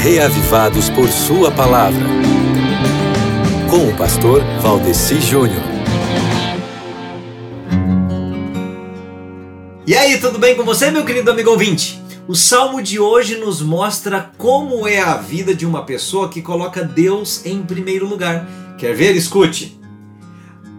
reavivados por Sua palavra. Com o pastor Valdeci Júnior. E aí, tudo bem com você, meu querido amigo ouvinte? O salmo de hoje nos mostra como é a vida de uma pessoa que coloca Deus em primeiro lugar. Quer ver? Escute.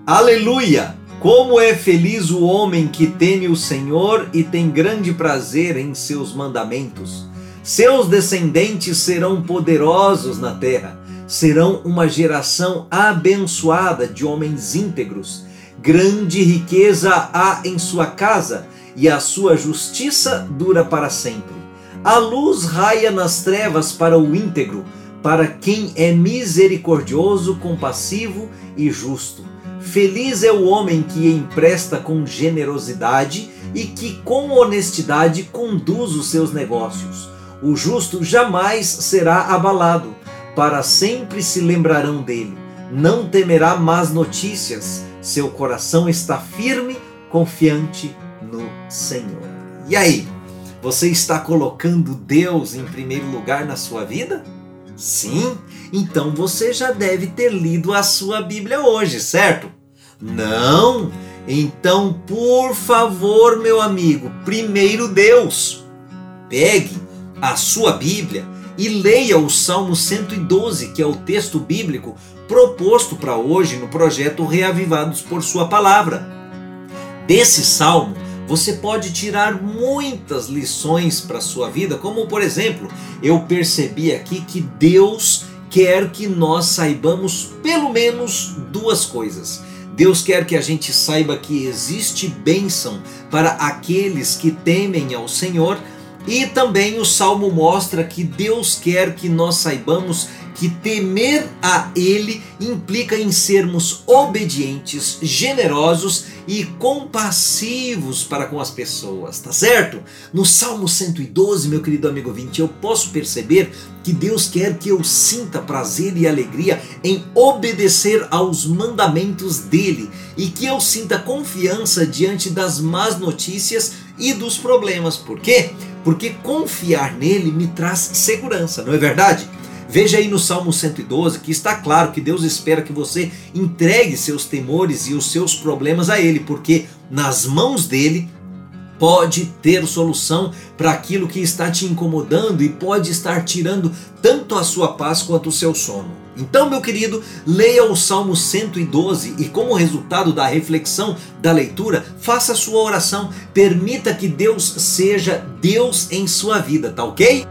Aleluia! Como é feliz o homem que teme o Senhor e tem grande prazer em seus mandamentos. Seus descendentes serão poderosos na terra, serão uma geração abençoada de homens íntegros. Grande riqueza há em sua casa e a sua justiça dura para sempre. A luz raia nas trevas para o íntegro, para quem é misericordioso, compassivo e justo. Feliz é o homem que empresta com generosidade e que com honestidade conduz os seus negócios. O justo jamais será abalado, para sempre se lembrarão dele. Não temerá más notícias, seu coração está firme, confiante no Senhor. E aí, você está colocando Deus em primeiro lugar na sua vida? Sim? Então você já deve ter lido a sua Bíblia hoje, certo? Não? Então, por favor, meu amigo, primeiro Deus. Pegue a sua Bíblia e leia o Salmo 112, que é o texto bíblico proposto para hoje no projeto Reavivados por Sua Palavra. Desse salmo, você pode tirar muitas lições para sua vida, como por exemplo, eu percebi aqui que Deus quer que nós saibamos pelo menos duas coisas. Deus quer que a gente saiba que existe bênção para aqueles que temem ao Senhor, e também o salmo mostra que Deus quer que nós saibamos que temer a Ele implica em sermos obedientes, generosos e compassivos para com as pessoas, tá certo? No Salmo 112, meu querido amigo 20, eu posso perceber que Deus quer que eu sinta prazer e alegria em obedecer aos mandamentos dele e que eu sinta confiança diante das más notícias e dos problemas. Por quê? Porque confiar nele me traz segurança, não é verdade? Veja aí no Salmo 112 que está claro que Deus espera que você entregue seus temores e os seus problemas a Ele, porque nas mãos dele pode ter solução para aquilo que está te incomodando e pode estar tirando tanto a sua paz quanto o seu sono. Então, meu querido, leia o Salmo 112 e, como resultado da reflexão da leitura, faça a sua oração. Permita que Deus seja Deus em sua vida, tá ok?